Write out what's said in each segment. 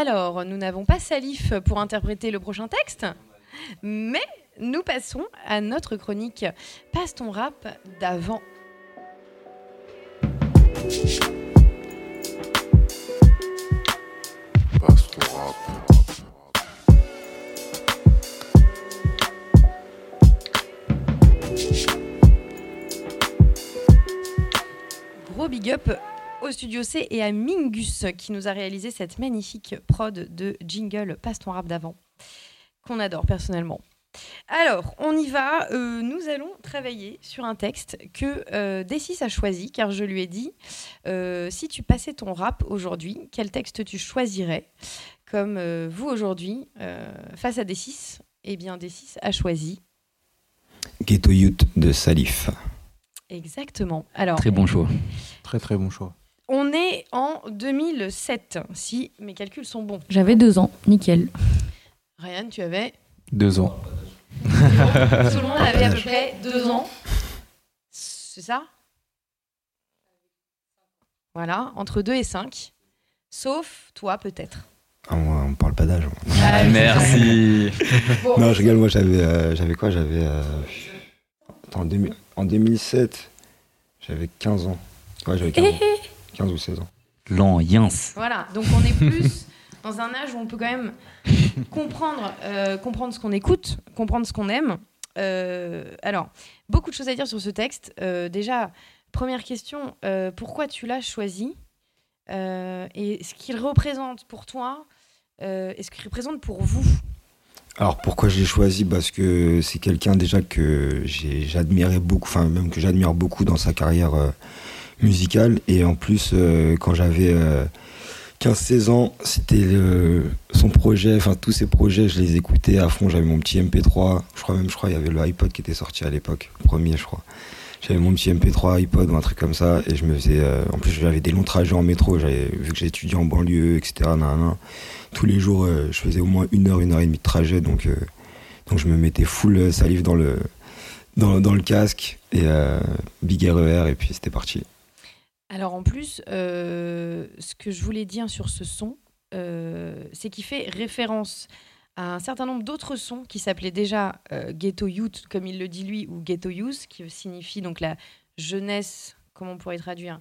Alors, nous n'avons pas Salif pour interpréter le prochain texte, mais nous passons à notre chronique Passe ton rap d'avant. Passe ton rap. Gros big up au studio C et à Mingus qui nous a réalisé cette magnifique prod de jingle Passe ton rap d'avant, qu'on adore personnellement. Alors, on y va. Euh, nous allons travailler sur un texte que euh, D6 a choisi, car je lui ai dit euh, si tu passais ton rap aujourd'hui, quel texte tu choisirais? Comme euh, vous aujourd'hui, euh, face à D6, eh bien D6 a choisi Ghetto Youth de Salif. exactement. Alors, Très bon choix. Très très bon choix. On est en 2007, si mes calculs sont bons. J'avais deux ans, nickel. Ryan, tu avais Deux ans. Tout le monde avait à peu près deux ans. C'est ça? Voilà, entre 2 et 5. Sauf toi, peut-être. Ah, moi, on parle pas d'âge. moi. Ah, Merci. Bon. Non, je rigole, moi j'avais euh, j'avais quoi? J'avais. euh, en, 2000 en 2007, j'avais 15 ans. Ouais, j'avais 15 ans. 15 ou 16 ans. Yins. Voilà, donc on est plus dans un âge où on peut quand même comprendre, euh, comprendre ce qu'on écoute, comprendre ce qu'on aime. Euh, alors, beaucoup de choses à dire sur ce texte. Euh, déjà, première question, euh, pourquoi tu l'as choisi Euh, Et ce qu'il représente pour toi euh, et ce qu'il représente pour vous Alors pourquoi je l'ai choisi? Parce que c'est quelqu'un déjà que j'admirais beaucoup, enfin même que j'admire beaucoup dans sa carrière euh, musicale. Et en plus, euh, quand j'avais euh, 15-16 ans, c'était son projet, enfin tous ses projets, je les écoutais à fond. J'avais mon petit MP3, je crois même, je crois, il y avait le iPod qui était sorti à l'époque, le premier, je crois. J'avais mon petit MP3, iPod ou un truc comme ça, et je me faisais. euh, en plus, j'avais des longs trajets en métro, vu que j'étudiais en banlieue, etc. nan, nan. Tous les jours, euh, je faisais au moins une heure, une heure et demie de trajet, donc, euh, donc je me mettais full euh, salive dans le, dans, dans le casque, et euh, big RER, et puis c'était parti. Alors en plus, euh, ce que je voulais dire sur ce son, euh, c'est qu'il fait référence à un certain nombre d'autres sons qui s'appelaient déjà euh, Ghetto Youth, comme il le dit lui, ou Ghetto Youth, qui signifie donc la jeunesse, comment on pourrait traduire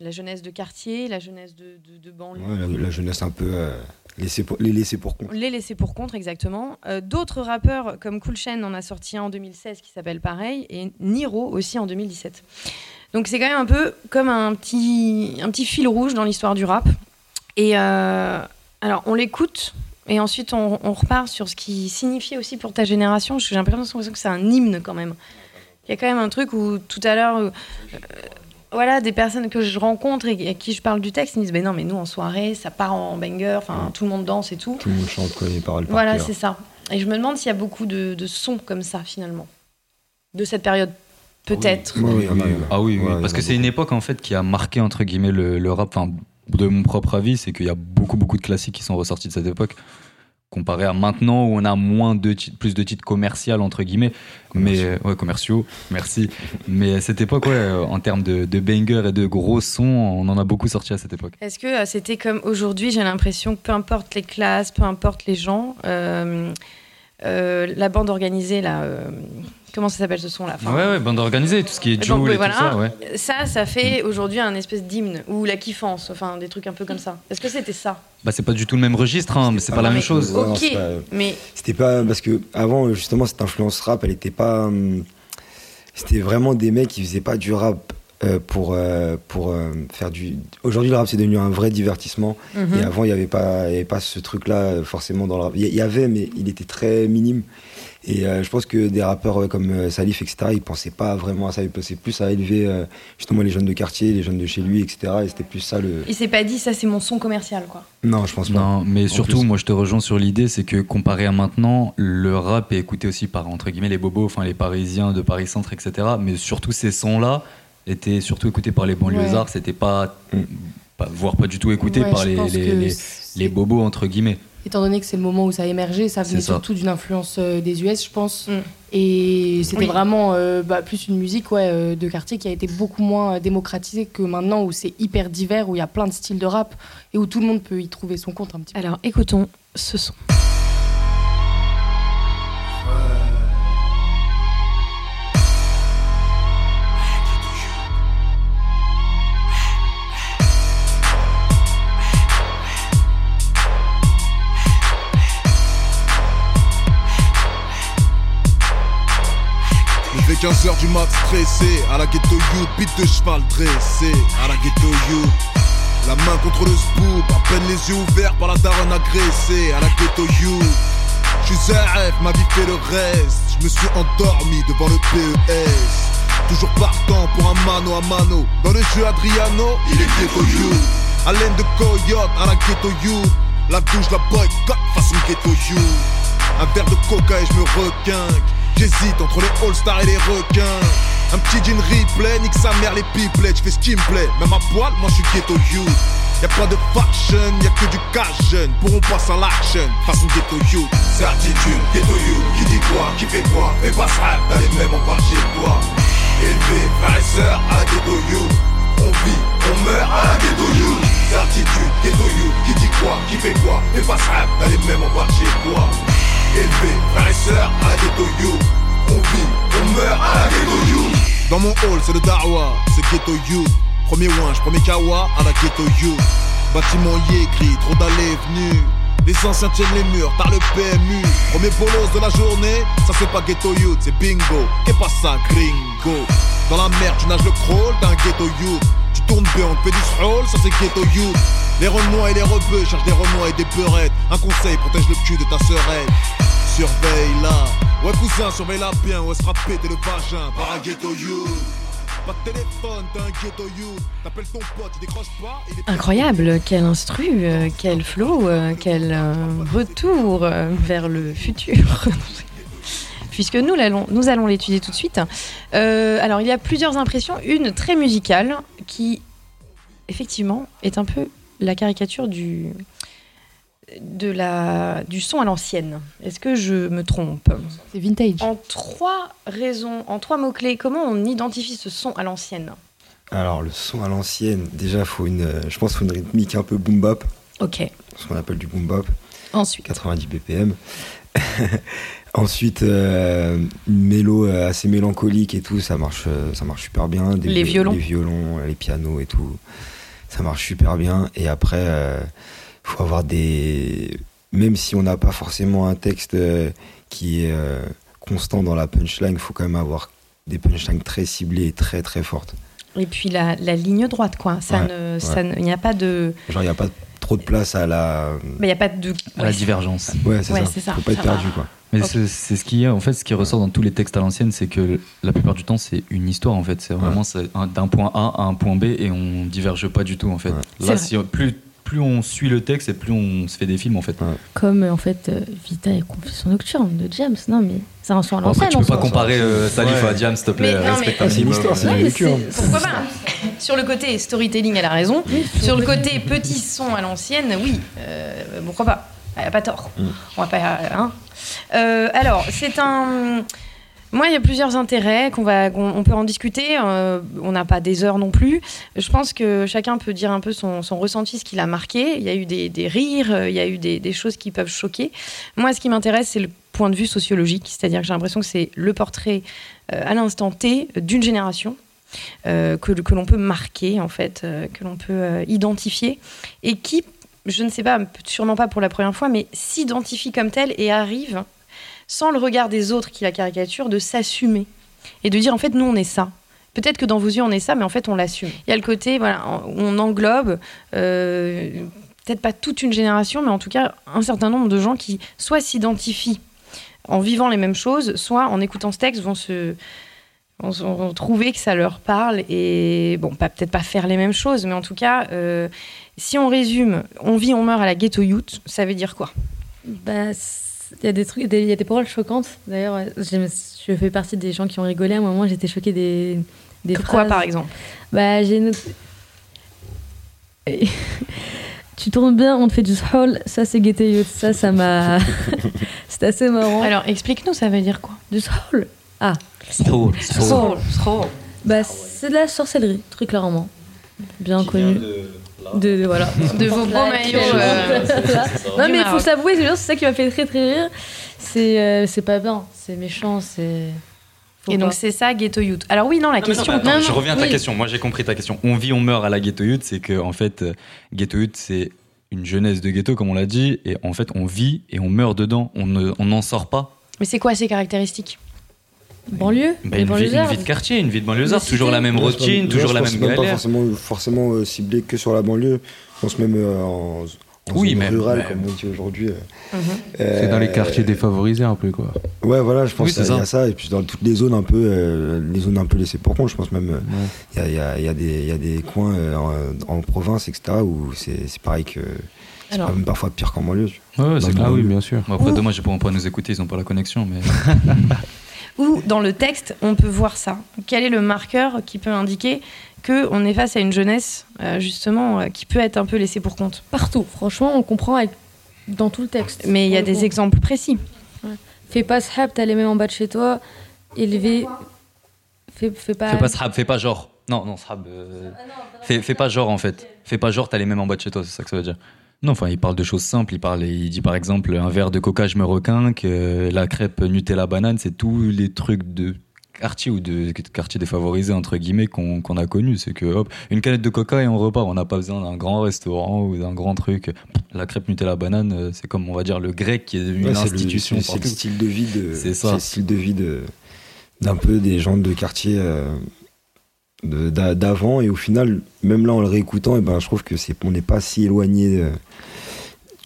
La jeunesse de quartier, la jeunesse de, de, de banlieue. Ouais, la, la jeunesse un peu euh, laissée pour, les laisser pour compte. Les laisser pour contre, exactement. Euh, D'autres rappeurs comme Cool Chain en a sorti un en 2016 qui s'appelle pareil, et Niro aussi en 2017. Donc c'est quand même un peu comme un petit, un petit fil rouge dans l'histoire du rap. Et euh, alors on l'écoute, et ensuite on, on repart sur ce qui signifiait aussi pour ta génération, j'ai l'impression que c'est un hymne quand même. Il y a quand même un truc où tout à l'heure, euh, voilà, des personnes que je rencontre et à qui je parle du texte, ils me disent, mais non, mais nous en soirée, ça part en banger, enfin tout le monde danse et tout. Tout le monde chante, connaît les paroles par Voilà, c'est ça. Et je me demande s'il y a beaucoup de, de sons comme ça, finalement, de cette période. Peut-être. Oui. Ah oui, Ouais, parce que c'est une époque en fait qui a marqué entre guillemets le, le rap. Enfin, de mon propre avis, c'est qu'il y a beaucoup beaucoup de classiques qui sont ressortis de cette époque, comparé à maintenant où on a moins de titres, plus de titres commerciaux entre guillemets, mais ouais commerciaux. Merci. mais à cette époque, ouais, euh, en termes de, de banger et de gros sons, on en a beaucoup sorti à cette époque. Est-ce que euh, c'était comme aujourd'hui, j'ai l'impression que peu importe les classes, peu importe les gens, euh, euh, la bande organisée, là, euh, comment ça s'appelle ce son-là Enfin, ouais, ouais, bande organisée, tout ce qui est Donc, Joule et voilà. tout ça, ouais. Ça, ça fait aujourd'hui un espèce d'hymne, ou la kiffance, enfin des trucs un peu comme ça. Est-ce que c'était ça Bah c'est pas du tout le même registre, hein, mais c'est pas la Non, même mais- chose. Non, Ok, pas- mais C'était pas parce que avant justement cette influence rap, elle était pas. hum, C'était vraiment des mecs qui faisaient pas du rap euh, pour euh, pour euh, faire du. Aujourd'hui le rap c'est devenu un vrai divertissement Mhm. et avant il y avait pas y avait pas ce truc là forcément dans le rap. Il y- avait mais il était très minime. Et euh, je pense que des rappeurs euh, comme euh, Salif, etc., ils pensaient pas vraiment à ça. Ils pensaient plus à élever euh, justement les jeunes de quartier, les jeunes de chez lui, etc. Et c'était plus ça le. il s'est pas dit ça, c'est mon son commercial, quoi. Non, je pense pas. Non, mais surtout, plus. moi je te rejoins sur l'idée, c'est que comparé à maintenant, le rap est écouté aussi par entre guillemets les bobos, enfin les Parisiens de Paris Centre, etc. Mais surtout ces sons-là étaient surtout écoutés par les banlieusards, Ouais. c'était pas, pas- voire pas du tout écouté Ouais, par les, les, les- bobos entre guillemets. étant donné que c'est le moment où ça a émergé, ça venait ça. surtout d'une influence euh, des US, je pense. Mm. Et c'était Oui. vraiment euh, bah, plus une musique ouais, euh, de quartier qui a été beaucoup moins démocratisée que maintenant, où c'est hyper divers, où il y a plein de styles de rap et où tout le monde peut y trouver son compte un petit peu. Alors écoutons ce son. 15h du mat stressé, à la ghetto youth, bite de cheval dressé, à la ghetto youth. La main contre le scoop, à peine les yeux ouverts par la daronne agressée, à la ghetto youth. J'suis ZF, ma vie fait le reste, je me suis endormi devant le PES. Toujours partant pour un mano à mano, dans le jeu Adriano, il est ghetto youth. Haleine de coyote à la ghetto youth, la douche, la boycott façon ghetto youth. Un verre de coca et je me requinque. J'hésite entre les All-Stars et les requins. Un petit jean replay, nique sa mère les pipelets. J'fais ce qui me plaît, même à poil, moi j'suis ghetto youth. Y'a pas de fashion, y'a que du cash jeune. Pourront passer à l'action, façon ghetto youth. Certitude, ghetto youth, qui dit quoi, qui fait quoi, fais pas rap, dans les mêmes on part chez toi. Élevé, frères et sœurs, à ghetto youth. On vit, on meurt à ghetto youth. Certitude, ghetto youth, qui dit quoi, qui fait quoi, fais pas rap, dans les mêmes on part chez toi. Élevé, frères et sœurs, à ghetto youth. On vit, on meurt à la ghetto youth. Dans mon hall, c'est le Darwa, c'est ghetto youth. Premier winch, premier kawa, à la ghetto youth. Bâtiment y écrit, trop d'allées venues. Les anciens tiennent les murs, par le PMU. Premier bolos de la journée, ça c'est pas ghetto youth, c'est bingo. Qu'est pas ça, gringo? Dans la mer, tu nages le crawl, t'as un ghetto youth. Tu tournes bien, on fait du stroll, ça c'est ghetto youth. Les renois et les rebeux cherchent des renois et des peurettes. Un conseil, protège le cul de ta sœurette. Surveille-la. Ouais, cousin, surveille-la bien, ou elle sera pété le vagin par un ghetto youth. Pas de téléphone, t'as un ghetto youth. T'appelles ton pote, il décroche pas. Il est Incroyable, quel instru, euh, quel flow, euh, quel euh, retour vers le futur. Puisque nous l'allons- nous allons l'étudier tout de suite. Euh, alors, il y a plusieurs impressions. Une très musicale qui, effectivement, est un peu la caricature du, de la, du son à l'ancienne. Est-ce que je me trompe? C'est vintage. En trois raisons, en trois mots-clés, comment on identifie ce son à l'ancienne? Alors, le son à l'ancienne, déjà, faut une, euh, je pense qu'il faut une rythmique un peu boom bap, Ok. ce qu'on appelle du boom bap, Ensuite. 90 BPM. Ensuite, euh, une mélo euh, assez mélancolique et tout, ça marche, euh, ça marche super bien. Des Les vi- violons. Les violons, les pianos et tout, ça marche super bien. Et après, euh, faut avoir des. Même si on n'a pas forcément un texte euh, qui est euh, constant dans la punchline, il faut quand même avoir des punchlines très ciblées et très très fortes. Et puis la, la ligne droite, quoi. Ça Ouais, ne, ça ne- il n'y a pas de, Genre, il n'y a pas trop de place à la. mais il y a pas de. à la divergence. Ouais, c'est Ouais, ça. Faut pas être perdu, quoi. Mais c'est ce qui en fait, ce qui ressort dans tous les textes à l'ancienne, c'est que la plupart du temps, c'est une histoire, en fait. C'est vraiment c'est un- d'un point A à un point B et on diverge pas du tout, en fait. Là, si, plus, plus on suit le texte et plus on se fait des films, en fait. Comme en fait euh, Vita et Confession Nocturne de James. Non, mais c'est un son à Bon, l'ancienne. tu en peux pas comparer euh, Salif Ouais. à Diam, s'il te plaît. C'est une histoire, c'est hein. Pourquoi pas Sur le côté storytelling, elle a raison. Sur le côté petit son à l'ancienne, oui, euh, pourquoi pas Elle a pas tort. Mm. On va pas. hein. Euh, alors, c'est un. Moi, il y a plusieurs intérêts qu'on va, on peut en discuter. euh, on n'a pas des heures non plus. Je pense que chacun peut dire un peu son, ressenti, ce qu'il a marqué. Il y a eu des, rires, il y a eu des, choses qui peuvent choquer. Moi, ce qui m'intéresse, c'est le point de vue sociologique, c'est-à-dire que j'ai l'impression que c'est le portrait euh, à l'instant T d'une génération. euh, que, l'on peut marquer en fait, que l'on peut identifier et qui, je ne sais pas, sûrement pas pour la première fois, mais s'identifie comme tel et arrive, sans le regard des autres qui la caricaturent, de s'assumer et de dire en fait nous on est ça. Peut-être que dans vos yeux on est ça, mais en fait on l'assume. Il y a le côté voilà, on englobe euh, peut-être pas toute une génération, mais en tout cas un certain nombre de gens qui soit s'identifient en vivant les mêmes choses, soit en écoutant ce texte vont se vont, trouver que ça leur parle et bon, pas peut-être pas faire les mêmes choses, mais en tout cas, euh, si on résume, on vit, on meurt à la ghetto youth, ça veut dire quoi? Bah, il y a des trucs, des- il y a des paroles choquantes. D'ailleurs, je, je fais partie des gens qui ont rigolé. À un moment, j'étais choquée des, des Que phrases. Quoi par exemple? Bah, j'ai noté. tu tournes bien, on te fait du hall, ça c'est Ghetto Youth. Ça, ça m'a. c'est assez marrant. Alors, explique-nous, ça veut dire quoi? Du hall Ah, Soul. bah c'est de la sorcellerie, très clairement. Bien connu. De, de- voilà. De vos beaux maillots. euh, non mais il faut s'avouer, c'est ça qui m'a fait très très rire. C'est euh, c'est pas bien, c'est méchant, c'est. Et donc, c'est ça, Ghetto Youth. Alors, oui, non, la Non, mais non, question. mais attends, non, je reviens à ta oui. question. Moi, j'ai compris ta question. On vit, on meurt à la ghetto youth. C'est que, en fait, euh, ghetto youth, c'est une jeunesse de ghetto, comme on l'a dit. Et en fait, on vit et on meurt dedans. On ne- on n'en sort pas. Mais c'est quoi ces caractéristiques? Banlieue Bah, une, vie, une banlieusards. vie de quartier, une vie de banlieusard. Toujours la même Ouais, c'est pas- routine, toujours la même même pas galère. forcément, forcément euh, ciblé que sur la banlieue. Je pense même euh, en, en Oui, zone même, rurale, même. comme on dit aujourd'hui. euh. Mhm. C'est dans les Euh, quartiers défavorisés un peu, quoi. Ouais, voilà, je pense Oui, qu'il y a ça. Et puis dans toutes les zones un peu, euh, les zones un peu laissées pour compte, je pense même, euh, Ouais. il y, a, il y a- il y a des- il y a des coins euh, en, en province, etc., où c'est pareil que. C'est Alors, même parfois pire qu'en banlieue. Ouais, c'est. Ah oui, bien sûr. Bon, après, Ouh. dommage, ils pourront pas nous écouter, ils ont pas la connexion. Mais où dans le texte, on peut voir ça Quel est le marqueur qui peut indiquer qu'on est face à une jeunesse, euh, justement, euh, qui peut être un peu laissée pour compte? Partout, franchement, on comprend avec... dans tout le texte. Mais il y a des exemples précis. Fais pas sahab, t'as les mêmes en bas de chez toi. Élevé. Fais, fais pas. fais pas sahab, fais pas genre. Non, non, sahab. euh, Fais, fais pas genre en fait. Fais pas genre, t'as les mêmes en bas de chez toi, c'est ça que ça veut dire. Non, enfin, il parle de choses simples. Il, parle, il dit par exemple un verre de coca, je me requinque, euh, la crêpe Nutella banane, c'est tous les trucs de quartier ou de quartier défavorisé entre guillemets qu'on a connu. C'est que hop, une canette de coca et on repart. On n'a pas besoin d'un grand restaurant ou d'un grand truc. La crêpe Nutella banane, euh, c'est comme on va dire le grec qui est Ouais, une c'est le- institution. C'est le style de vie de. C'est ça. c'est le style de vie d'un peu des gens de quartier euh, d'avant et au final, même là en le réécoutant, et ben je trouve que c'est on n'est pas si éloigné euh,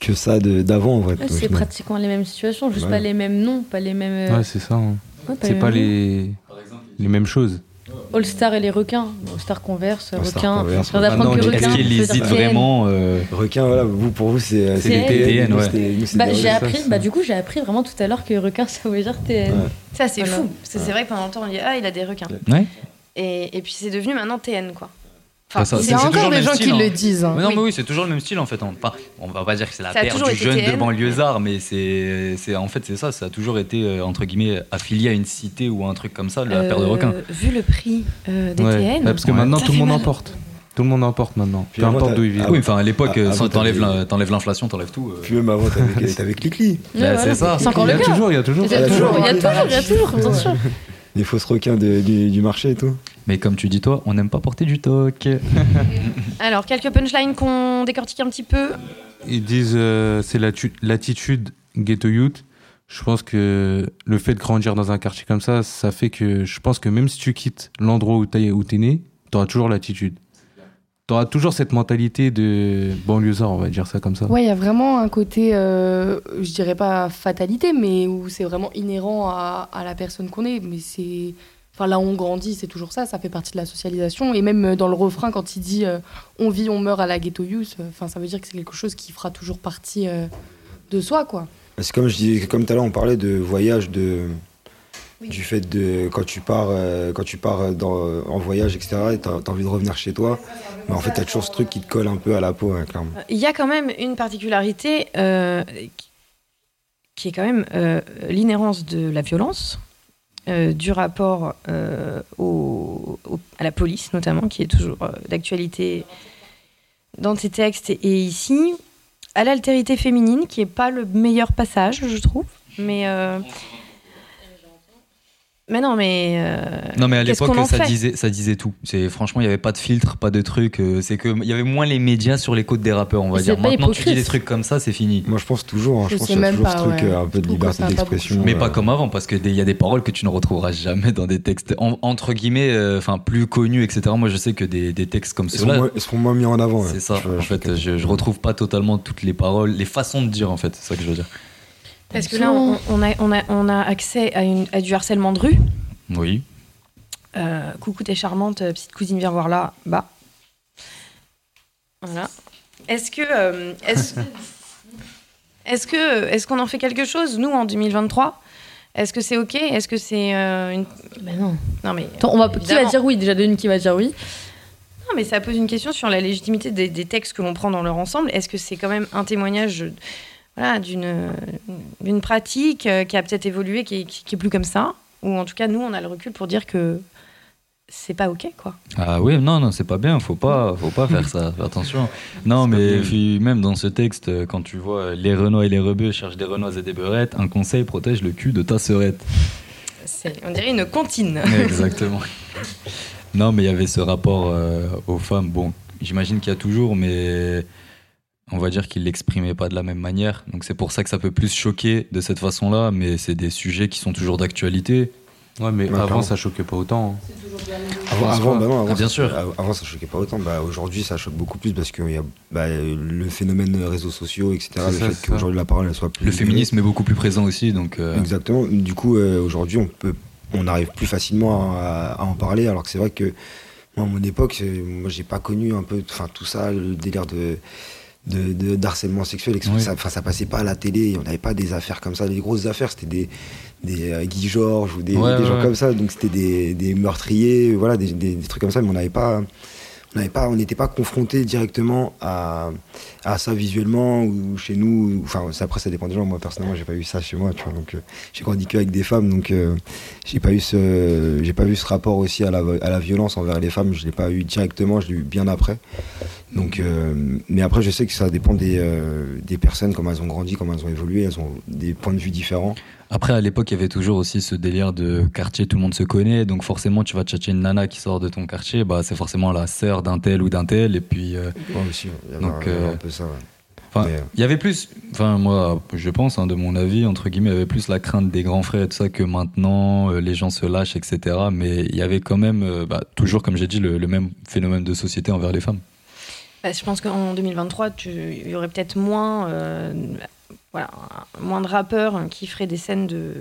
que ça d'avant en. Ouais, au c'est pratiquement les mêmes situations, juste Ouais. pas les mêmes noms, pas les mêmes. euh, Ouais, c'est ça. hein. ouais, C'est pas les... les mêmes choses. All Star et les requins. All Star Converse, All Star requins. Est-ce qu'il ça veut hésite dire TN. vraiment euh, Requin, voilà, vous pour vous c'est C'est des TN, ouais. Bah, j'ai appris, bah, du coup, j'ai appris vraiment tout à l'heure que requin, ça veut dire TN. Ça, c'est fou. Parce que c'est vrai que pendant longtemps, on dit Ah, il a des requins. Ouais. Et, et puis, c'est devenu maintenant TN, quoi. Bah, ça- Il y c'est encore des gens style, qui hein. le disent. hein. Mais non, Oui. mais oui, c'est toujours le même style en fait. Enfin, on va pas dire que c'est la paire du jeune de TN. banlieusard, mais c'est, c'est en fait c'est ça. Ça a toujours été euh, entre guillemets affilié à une cité ou un truc comme ça, la paire de Euh, requins. Vu le prix euh, des Ouais. TN. Ouais, parce que Ouais. maintenant, Ça tout le monde mal. en porte. Tout le monde en porte maintenant. Puis Peu importe d'où il vient. ah oui, enfin à l'époque, Ah, euh, t'enlèves, l'inflation, t'enlèves tout. euh. Puis même avant, t'avais. Ouais, Bah, c'est ça. Il y le a cas. toujours, il y a toujours. Il y a toujours, il y a toujours. toujours, il y a toujours, bien sûr. Les fausses requins de- du, du marché et tout. Mais comme tu dis toi, on n'aime pas porter du toc. Alors, quelques punchlines qu'on décortique un petit peu. Ils disent euh, c'est l'attitude ghetto youth. Je pense que le fait de grandir dans un quartier comme ça, ça fait que je pense que même si tu quittes l'endroit où t'es où t'es né, t'auras toujours l'attitude. T'auras toujours cette mentalité de banlieusard, on va dire ça comme ça. Ouais, il y a vraiment un côté, euh, je dirais pas fatalité, mais où c'est vraiment inhérent à, à la personne qu'on est. Mais c'est. Enfin, là où on grandit, c'est toujours ça, ça fait partie de la socialisation. Et même dans le refrain, quand il dit euh, on vit, on meurt à la ghetto youth, euh, enfin, ça veut dire que c'est quelque chose qui fera toujours partie euh, de soi, quoi. C'est comme je disais, comme tout à l'heure, on parlait de voyage, de du fait de quand tu pars, euh, quand tu pars dans, en voyage, etc. Et t'as as envie de revenir chez toi, mais en fait t'as toujours ce truc qui te colle un peu à la peau, hein, clairement. Il y a quand même une particularité euh, qui- est quand même euh, l'inhérence de la violence, euh, du rapport euh, au- au- à la police notamment, qui est toujours euh, d'actualité dans tes textes et, et ici, à l'altérité féminine, qui est pas le meilleur passage, je trouve, mais euh, mais non, mais euh, Non mais à l'époque ça disait ça disait tout. C'est franchement il y avait pas de filtre, pas de truc. euh, C'est que il y avait moins les médias sur les côtes des rappeurs, on va dire. c'est pas Maintenant tu dis hypocrite. des trucs comme ça, c'est fini. Moi je pense toujours, hein, je Je pense qu'il y a toujours pas, ce truc ouais. euh, un peu de que liberté d'expression. Mais euh, pas comme avant, parce qu'il y a des paroles que tu ne retrouveras jamais dans des textes en- entre guillemets, euh, enfin plus connus, etc. Moi, je sais que des, des textes comme ceux-là, ils seront moins mis en avant. c'est ouais. ça. Je- en je- fait, je, je retrouve pas totalement toutes les paroles, les façons de dire, en fait. C'est ça que je veux dire. Parce que là, on, on a, on, a, on a accès à, une, à du harcèlement de rue. Oui. Euh, coucou, t'es charmante, euh, petite cousine, viens voir là. Bah. Voilà. Est-ce que. euh, est-ce, est-ce que. Est-ce qu'on en fait quelque chose, nous, en 2023 Est-ce que c'est OK? Est-ce que c'est euh, une. Ben non. Non, mais. Attends, on va, qui va dire oui? Déjà, de une qui va dire oui. Non, mais ça pose une question sur la légitimité des, des textes que l'on prend dans leur ensemble. Est-ce que c'est quand même un témoignage euh, voilà, d'une pratique euh, qui a peut-être évolué, qui qui- qui est plus comme ça Ou en tout cas, nous, on a le recul pour dire que c'est pas OK, quoi. Ah oui, non, non, c'est pas bien, faut pas, faut pas faire ça, fais attention. Non, mais puis, même dans ce texte, euh, quand tu vois les Renois et les Rebeux cherchent des Renoises et des Beurettes, un conseil protège le cul de ta sœurette. On dirait une comptine. Exactement. Non, mais il y avait ce rapport euh, aux femmes. Bon, j'imagine qu'il y a toujours, mais on va dire qu'il l'exprimait pas de la même manière. Donc c'est pour ça que ça peut plus choquer de cette façon-là, mais c'est des sujets qui sont toujours d'actualité. Ouais, mais Ouais, avant, clairement. ça choquait pas autant. hein. Avant, avant, bah non, avant, Ah, bien ça- sûr. av- Avant, ça choquait pas autant. Bah, aujourd'hui, ça choque beaucoup plus parce qu'il y a bah, le phénomène réseaux sociaux, etc. Le ça, fait qu'aujourd'hui la parole elle soit plus. Le libérée. féminisme est beaucoup plus présent aussi, donc euh, Exactement. Du coup, euh, aujourd'hui, on peut, on arrive plus facilement à, à en parler. Alors que c'est vrai que moi, à mon époque, moi, j'ai pas connu un peu, enfin, tout ça, le délire de de, de- d'harcèlement sexuel. Oui. ça, enfin, ça passait pas à la télé, on n'avait pas des affaires comme ça, les grosses affaires, c'était des, des euh, Guy Georges ou des, Ouais, des ouais, gens ouais. comme ça, donc c'était des, des meurtriers, voilà, des, des- des trucs comme ça, mais on n'avait pas, on n'avait pas, n'était pas confronté directement à, à ça visuellement ou chez nous. Enfin, après ça dépend des gens. Moi personnellement, j'ai pas eu ça chez moi, tu vois. Donc, euh, j'ai grandi que avec des femmes, donc euh, j'ai pas eu ce, j'ai pas vu ce rapport aussi à la, à la violence envers les femmes. Je l'ai pas eu directement, je l'ai eu bien après. Donc, euh, mais après, je sais que ça dépend des, euh, des personnes, comment elles ont grandi, comment elles ont évolué, elles ont des points de vue différents. Après, à l'époque, il y avait toujours aussi ce délire de quartier, tout le monde se connaît, donc forcément, tu vas tchatcher une nana qui sort de ton quartier, bah, c'est forcément la sœur d'un tel ou d'un tel, et puis, euh, Moi aussi, il y avait, Donc, il y avait euh, un peu ça. ouais. enfin, Mais, euh, il y avait plus, enfin, moi, je pense, hein, de mon avis, entre guillemets, il y avait plus la crainte des grands frères et tout ça que maintenant, euh, les gens se lâchent, etc. Mais il y avait quand même, euh, bah, toujours, comme j'ai dit, le, le même phénomène de société envers les femmes. Bah, je pense qu'en 2023, tu- il y aurait peut-être moins, euh, voilà, moins de rappeurs qui feraient des scènes de,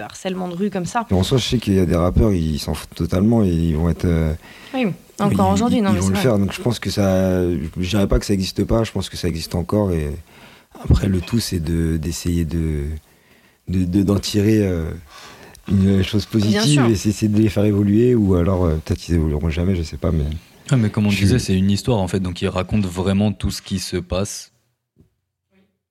harcèlement de rue comme ça. mais en soi, je sais qu'il y a des rappeurs, ils s'en foutent totalement et ils vont être. euh, Oui, encore Ils- aujourd'hui, ils, non, ils mais vont le vrai. faire. Donc je pense que ça. Je dirais pas que ça n'existe pas. Je pense que ça existe encore. Et après, le tout, c'est de d'essayer de de- de- d'en tirer euh, une chose positive et c'est de les faire évoluer. Ou alors euh, peut-être qu'ils évolueront jamais. Je sais pas. Mais mais comme on Je disait, c'est une histoire en fait, donc il raconte vraiment tout ce qui se passe.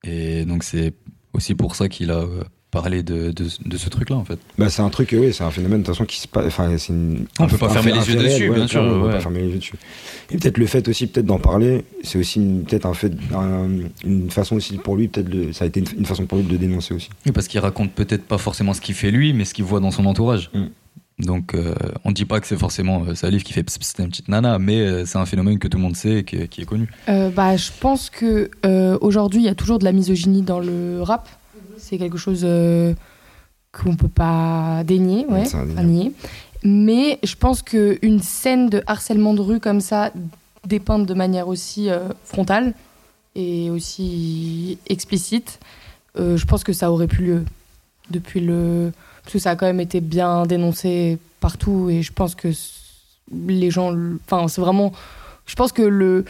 Et donc c'est aussi pour ça qu'il a euh, parlé de, de, de ce truc-là en fait. bah, c'est un truc. Oui, c'est un phénomène de toute façon qui se passe. Enfin, c'est une- On un- peut pas fermer les yeux dessus, bien sûr, on peut pas fermer les yeux dessus. Et peut-être le fait aussi, peut-être d'en parler, c'est aussi peut-être un fait, un- une façon aussi pour lui, peut-être ça a été une, une façon pour lui de le dénoncer aussi. Oui, parce qu'il raconte peut-être pas forcément ce qu'il fait lui, mais ce qu'il voit dans son entourage. Mm. Donc euh, on dit pas que c'est forcément euh, Salif qui fait c'est une petite nana, mais euh, c'est un phénomène que tout le monde sait et qui, qui est connu. Euh, bah, je pense que euh, aujourd'hui, il y a toujours de la misogynie dans le rap. C'est quelque chose euh, qu'on peut pas dénier, ouais, C'est indéniable. pas nier. Mais je pense qu'une scène de harcèlement de rue comme ça, dépeinte de manière aussi euh, frontale et aussi explicite, euh, je pense que ça aurait pu lieu depuis le parce que ça a quand même été bien dénoncé partout et je pense que les gens enfin c'est vraiment je pense que le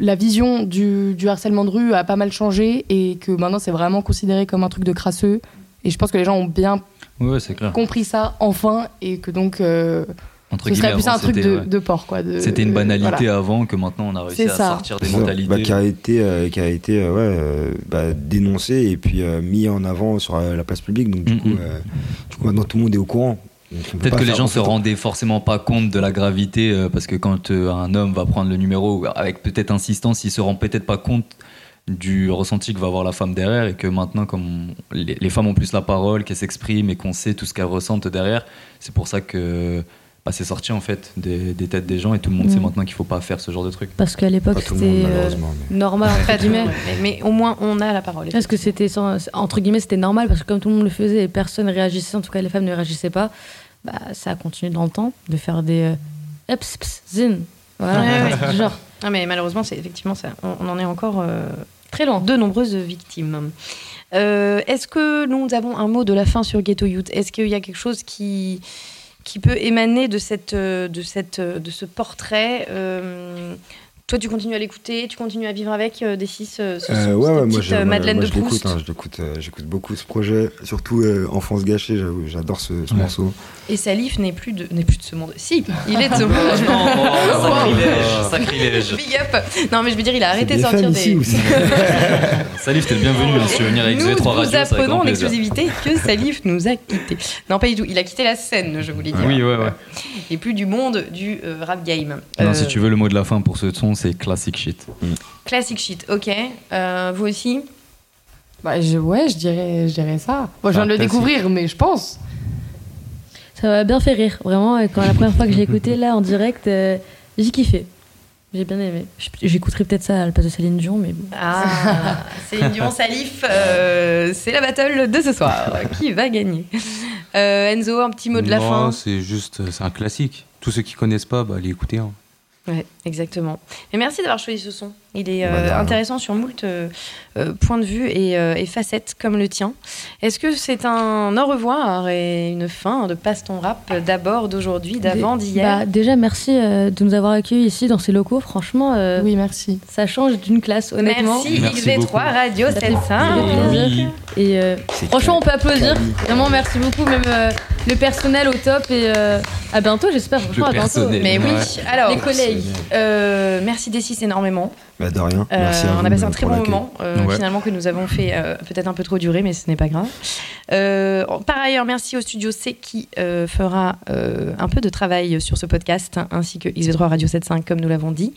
la vision du, du harcèlement de rue a pas mal changé et que maintenant c'est vraiment considéré comme un truc de crasseux et je pense que les gens ont bien Ouais, clair. compris ça enfin et que donc euh, Entre ce serait guillemets, plus un truc c'était, de, ouais. de porc quoi de- C'était une banalité voilà. avant que maintenant on a réussi à ça. sortir des C'est ça. mentalités. Bah, qui a été, euh, qui a été euh, ouais, euh, bah, dénoncé et puis euh, mis en avant sur euh, la place publique. Donc du, coup, euh, du coup, maintenant tout le monde est au courant. Peut-être que les gens en se rendaient forcément pas compte de la gravité euh, parce que quand euh, un homme va prendre le numéro avec peut-être insistance, il se rend peut-être pas compte du ressenti que va avoir la femme derrière et que maintenant comme on- les, les femmes ont plus la parole, qu'elles s'expriment et qu'on sait tout ce qu'elles ressentent derrière, c'est pour ça que bah, c'est sorti en fait des, des têtes des gens et tout le monde Mm. sait maintenant qu'il faut pas faire ce genre de truc. Parce qu'à l'époque, c'était euh, mais- normal, entre guillemets. mais, mais au moins, on a la parole. Parce que c'était, entre guillemets, c'était normal, parce que comme tout le monde le faisait et personne ne réagissait, en tout cas les femmes ne réagissaient pas, bah, ça a continué dans le temps de faire des. Euh, Eps, ps, zin. Voilà, Ouais, genre, Ah, mais malheureusement, c'est effectivement ça. On, on en est encore euh, très loin. de nombreuses victimes. Euh, Est-ce que nous avons un mot de la fin sur Ghetto Youth? Est-ce qu'il y a quelque chose qui, qui peut émaner de, cette, euh, de, cette, euh, de ce portrait euh, toi, tu continues à l'écouter, tu continues à vivre avec euh, des six. euh, ce- Euh, ce- ouais, ouais, moi, je, euh, Madeleine moi, de je Proust. hein, euh, j'écoute beaucoup ce projet, surtout euh, Enfance gâchée, j'avoue, j'adore ce, ce Ouais. morceau. Et Salif n'est plus de n'est plus de ce monde. Si, il est de ce monde. sacrilège, sacrilège. Big up. Non, mais je veux dire, il a arrêté de sortir des. ici Salif, t'es le bienvenu hein, si tu veux venir avec nous Z3 vous Radio, c'est avec apprenons en exclusivité que Salif nous a quittés. Non, pas du tout. Il a quitté la scène, je voulais dire. Oui, ouais, ouais. Et plus du monde du euh, rap game. Non, Euh, si tu veux le mot de la fin pour ce son, c'est classic shit. Classic shit, ok. Euh, vous aussi Bah, je, ouais, je dirais, je dirais ça. Moi, je viens de le Fantastique. découvrir, mais je pense. Ça m'a bien fait rire, vraiment. Quand la première fois que j'ai écouté là en direct, euh, j'ai kiffé. J'ai bien aimé. J'écouterai peut-être ça à la place de Céline Dion, mais bon. Ah, Céline Dion Salif, euh, c'est la battle de ce soir. Qui va gagner? Euh, Enzo, un petit mot de la Non, fin? c'est juste, c'est un classique. Tous ceux qui connaissent pas, bah, allez écouter. hein. Ouais, exactement. Et merci d'avoir choisi ce son. Il est Bah, euh, intéressant sur moult euh, euh, points de vue et, euh, et facettes comme le tien. Est-ce que c'est un au revoir et une fin de Passe ton rap d'abord d'aujourd'hui, d'avant, Bah, d'hier déjà, merci euh, de nous avoir accueillis ici dans ces locaux. Franchement, euh, Oui, merci. ça change d'une classe, honnêtement. Merci, Merci XV3 beaucoup. Radio Ça fait 75. plaisir. Et euh, franchement, on peut applaudir. Vraiment, merci beaucoup. Même euh, le personnel au top. Et euh, à bientôt, j'espère. Franchement, à bientôt. personnel. Mais oui, Ouais. alors, Les collègues. euh, merci D6 énormément. Bah, de rien. Euh, Merci à on vous a passé un très bon moment, euh, Ouais. finalement, que nous avons fait euh, peut-être un peu trop durer, mais ce n'est pas grave. Euh, par ailleurs, merci au studio C qui euh, fera euh, un peu de travail sur ce podcast, ainsi que XV3 Radio 75, comme nous l'avons dit.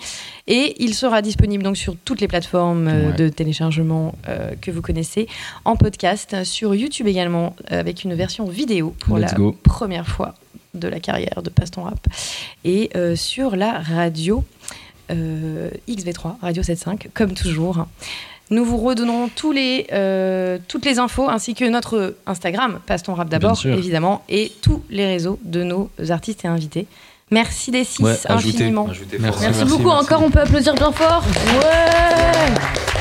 Et il sera disponible donc sur toutes les plateformes euh, Ouais. de téléchargement euh, que vous connaissez, en podcast, sur YouTube également, avec une version vidéo pour Let's la go. première fois de la carrière de Passe ton rap, et euh, sur la radio XV3, Radio 75, comme toujours. Nous vous tous les, euh, toutes les infos ainsi que notre Instagram, Passe ton rap d'abord, évidemment, et tous les réseaux de nos artistes et invités. Merci des six Ouais, infiniment. ajoutez Merci. fort. Merci beaucoup. Encore, on peut applaudir bien fort. Ouais.